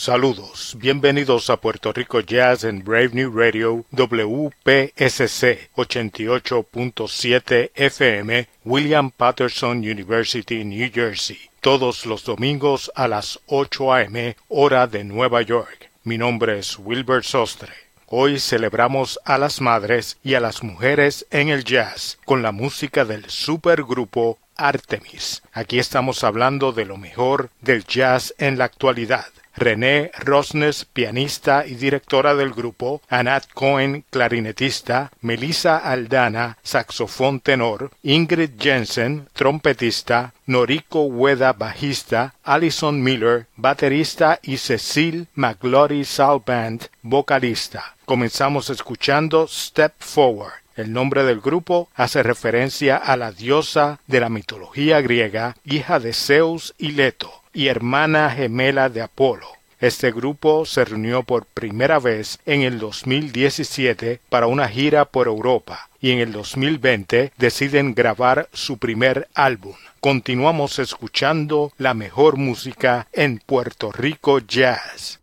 Saludos, bienvenidos a Puerto Rico Jazz en Brave New Radio WPSC 88.7 FM, William Patterson University, New Jersey, todos los domingos a las 8 a.m. hora de Nueva York. Mi nombre es Wilbur Sostre. Hoy celebramos a las madres y a las mujeres en el jazz con la música del supergrupo Artemis. Aquí estamos hablando de lo mejor del jazz en la actualidad. René Rosnes, pianista y directora del grupo, Anat Cohen, clarinetista, Melissa Aldana, saxofón tenor, Ingrid Jensen, trompetista, Noriko Ueda, bajista, Alison Miller, baterista y Cecil McGlory Salband, vocalista. Comenzamos escuchando Step Forward. El nombre del grupo hace referencia a la diosa de la mitología griega, hija de Zeus y Leto y hermana gemela de Apolo. Este grupo se reunió por primera vez en el 2017 para una gira por Europa y en el 2020 deciden grabar su primer álbum. Continuamos escuchando la mejor música en Puerto Rico Jazz.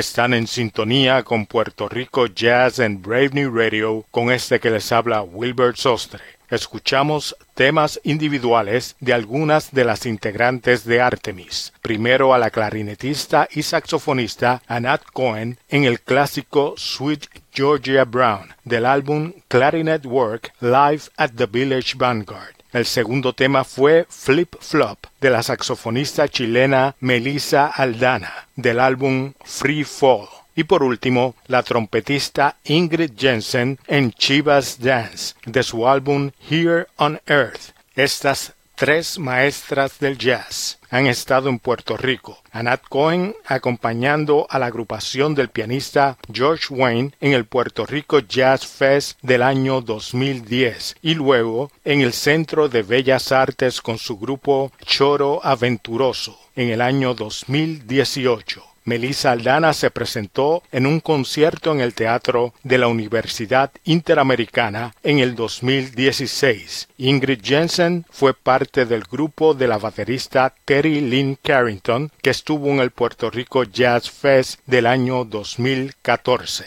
Están en sintonía con Puerto Rico Jazz and Brave New Radio con este que les habla Wilbert Sostre. Escuchamos temas individuales de algunas de las integrantes de Artemis. Primero a la clarinetista y saxofonista Anat Cohen en el clásico Sweet Georgia Brown del álbum Clarinet Work Live at the Village Vanguard. El segundo tema fue Flip Flop de la saxofonista chilena Melissa Aldana del álbum Free Fall. Y por último, la trompetista Ingrid Jensen en Chivas Dance de su álbum Here on Earth. Estas tres maestras del jazz han estado en Puerto Rico. Anat Cohen acompañando a la agrupación del pianista George Wayne en el Puerto Rico Jazz Fest del año 2010 y luego en el Centro de Bellas Artes con su grupo Choro Aventuroso en el año 2018. Melissa Aldana se presentó en un concierto en el Teatro de la Universidad Interamericana en el 2016. Ingrid Jensen fue parte del grupo de la baterista Terry Lynn Carrington que estuvo en el Puerto Rico Jazz Fest del año 2014.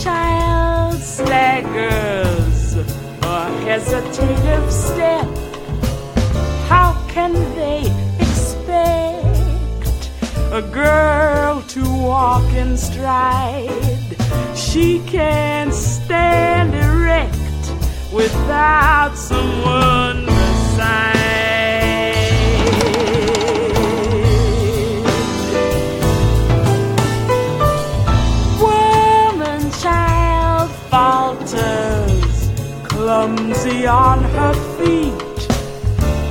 child staggers or hesitative step, how can they expect a girl to walk in stride? She can't stand erect without someone beside. Clumsy on her feet,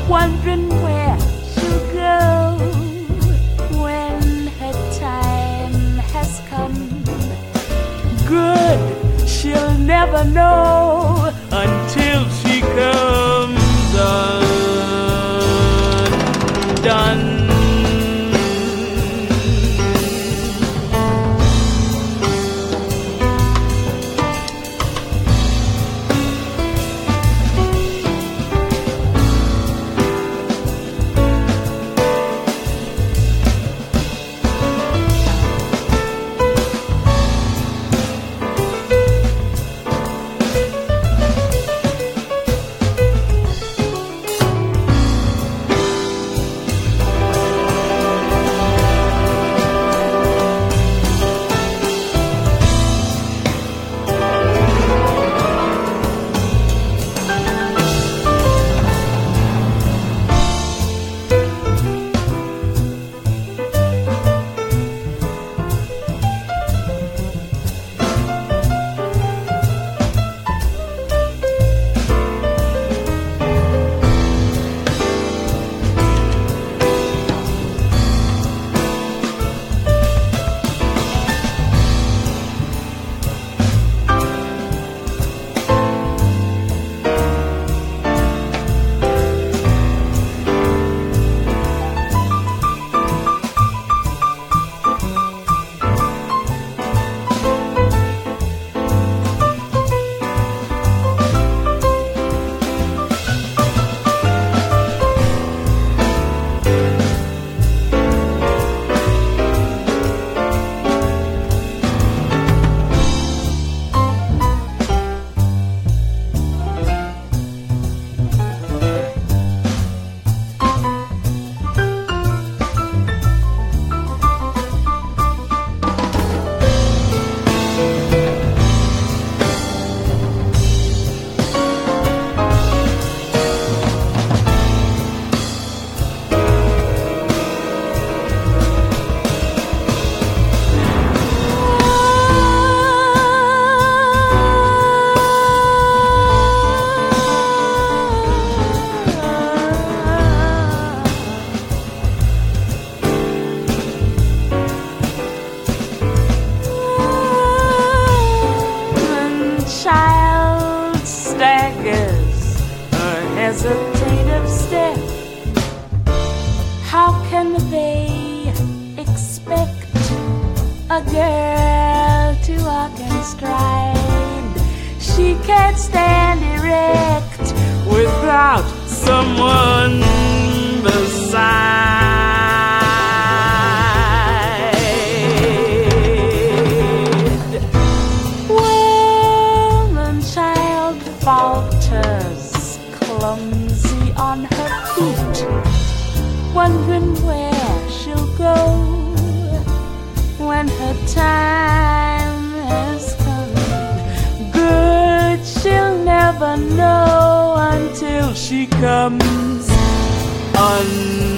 wondering where she'll go when her time has come. Good, she'll never know until she comes a girl to walk in stride? She can't stand erect without someone beside. comes unnoticed.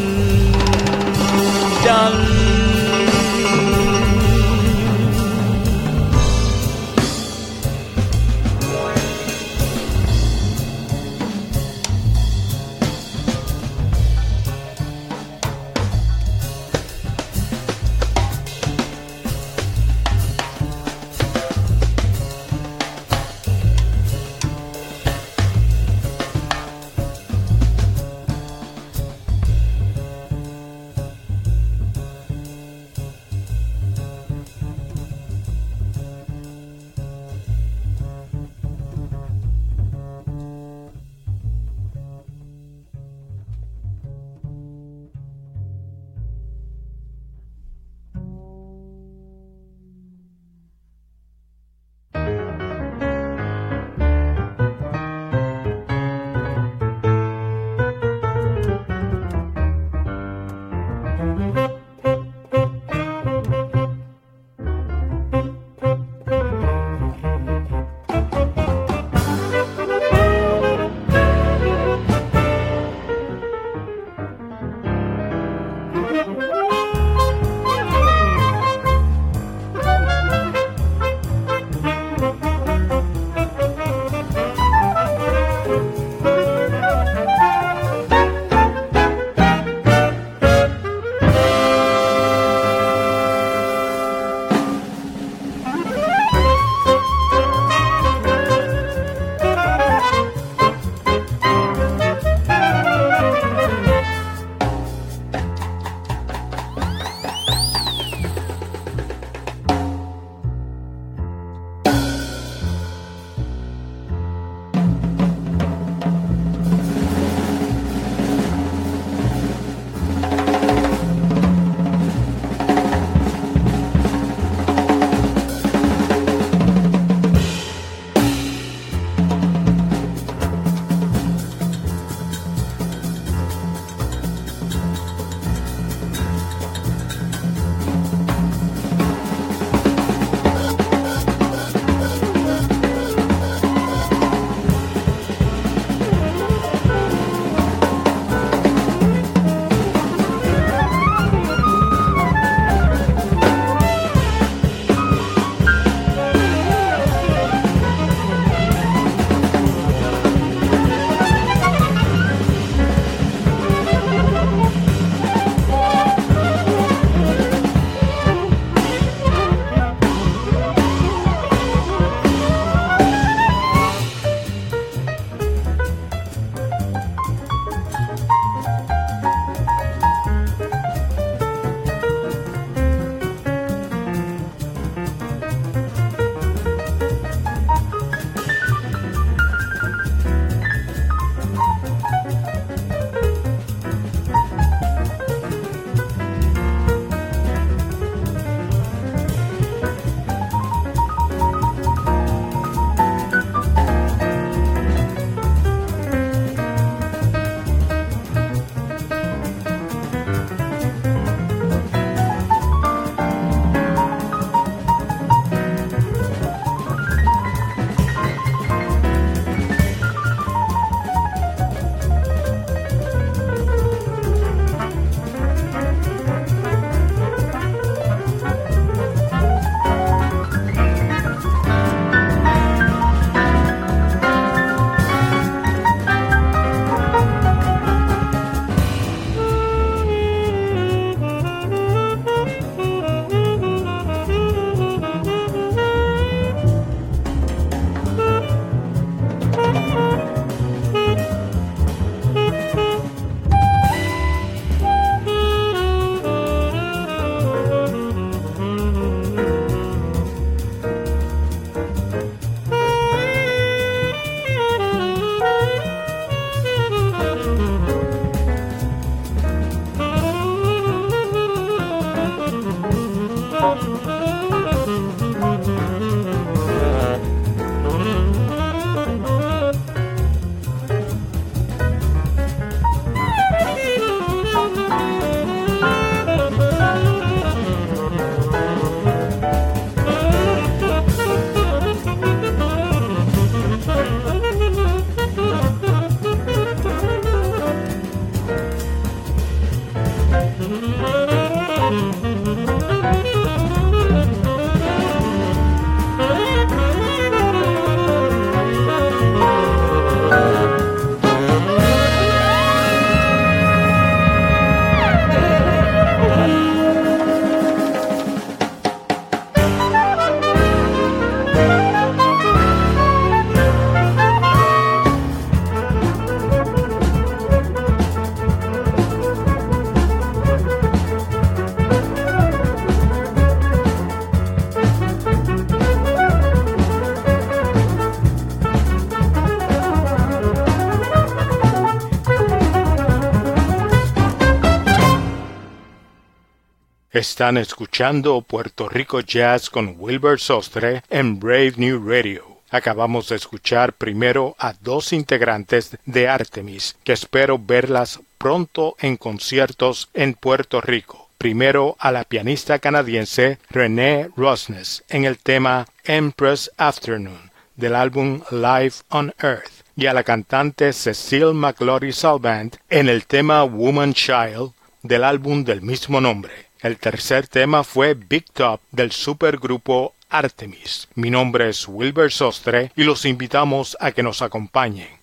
Están escuchando Puerto Rico Jazz con Wilbur Sostre en Brave New Radio. Acabamos de escuchar primero a dos integrantes de Artemis, que espero verlas pronto en conciertos en Puerto Rico. Primero a la pianista canadiense Renee Rosnes en el tema Empress Afternoon del álbum Live on Earth y a la cantante Cecile McLaury Salvant en el tema Woman Child del álbum del mismo nombre. El tercer tema fue Big Top del supergrupo Artemis. Mi nombre es Wilber Sostre y los invitamos a que nos acompañen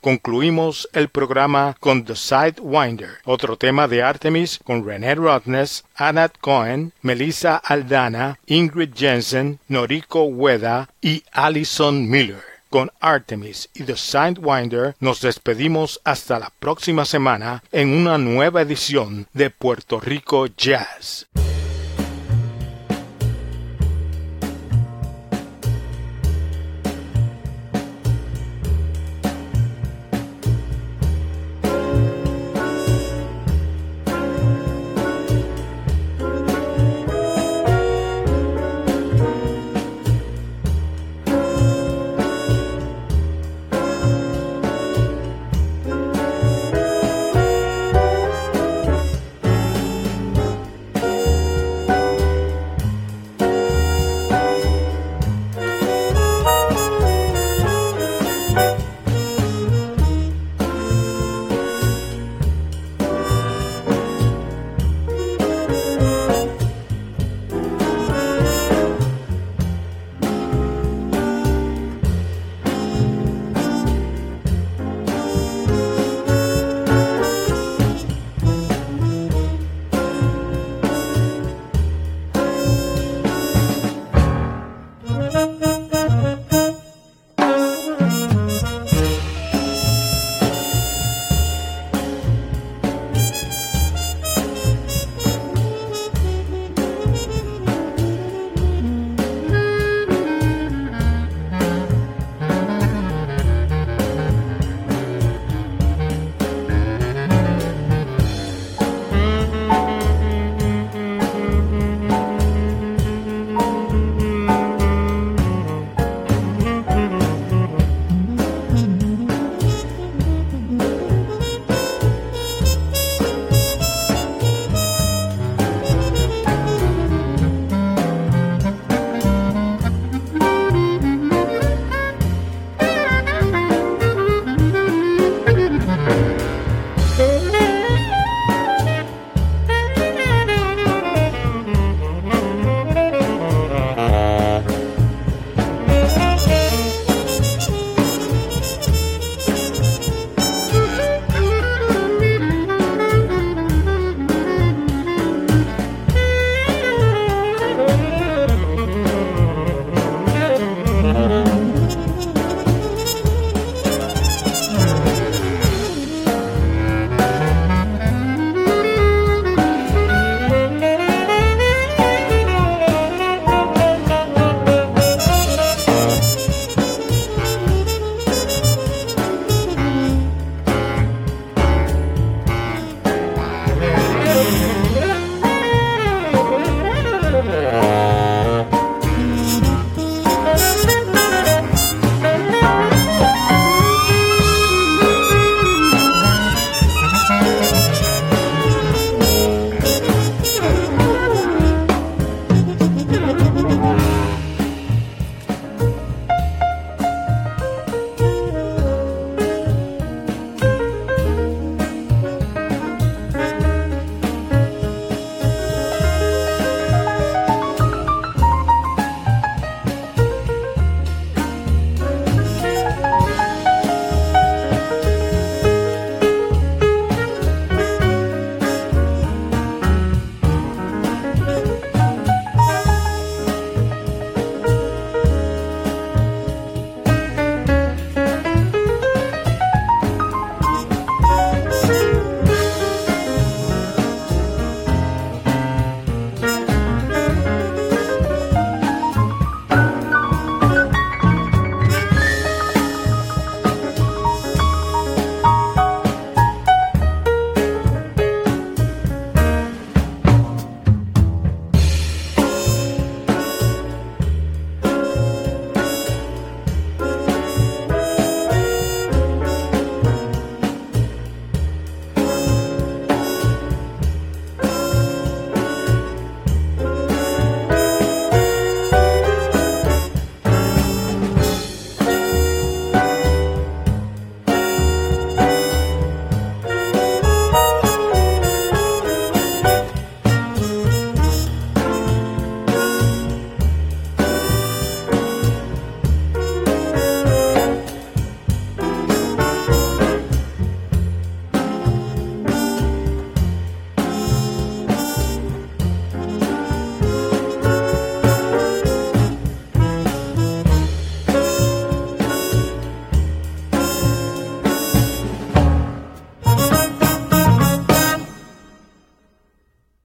Concluimos el programa con The Sidewinder, otro tema de Artemis con René Rodness, Anat Cohen, Melissa Aldana, Ingrid Jensen, Noriko Ueda y Alison Miller. Con Artemis y The Sidewinder nos despedimos hasta la próxima semana en una nueva edición de Puerto Rico Jazz.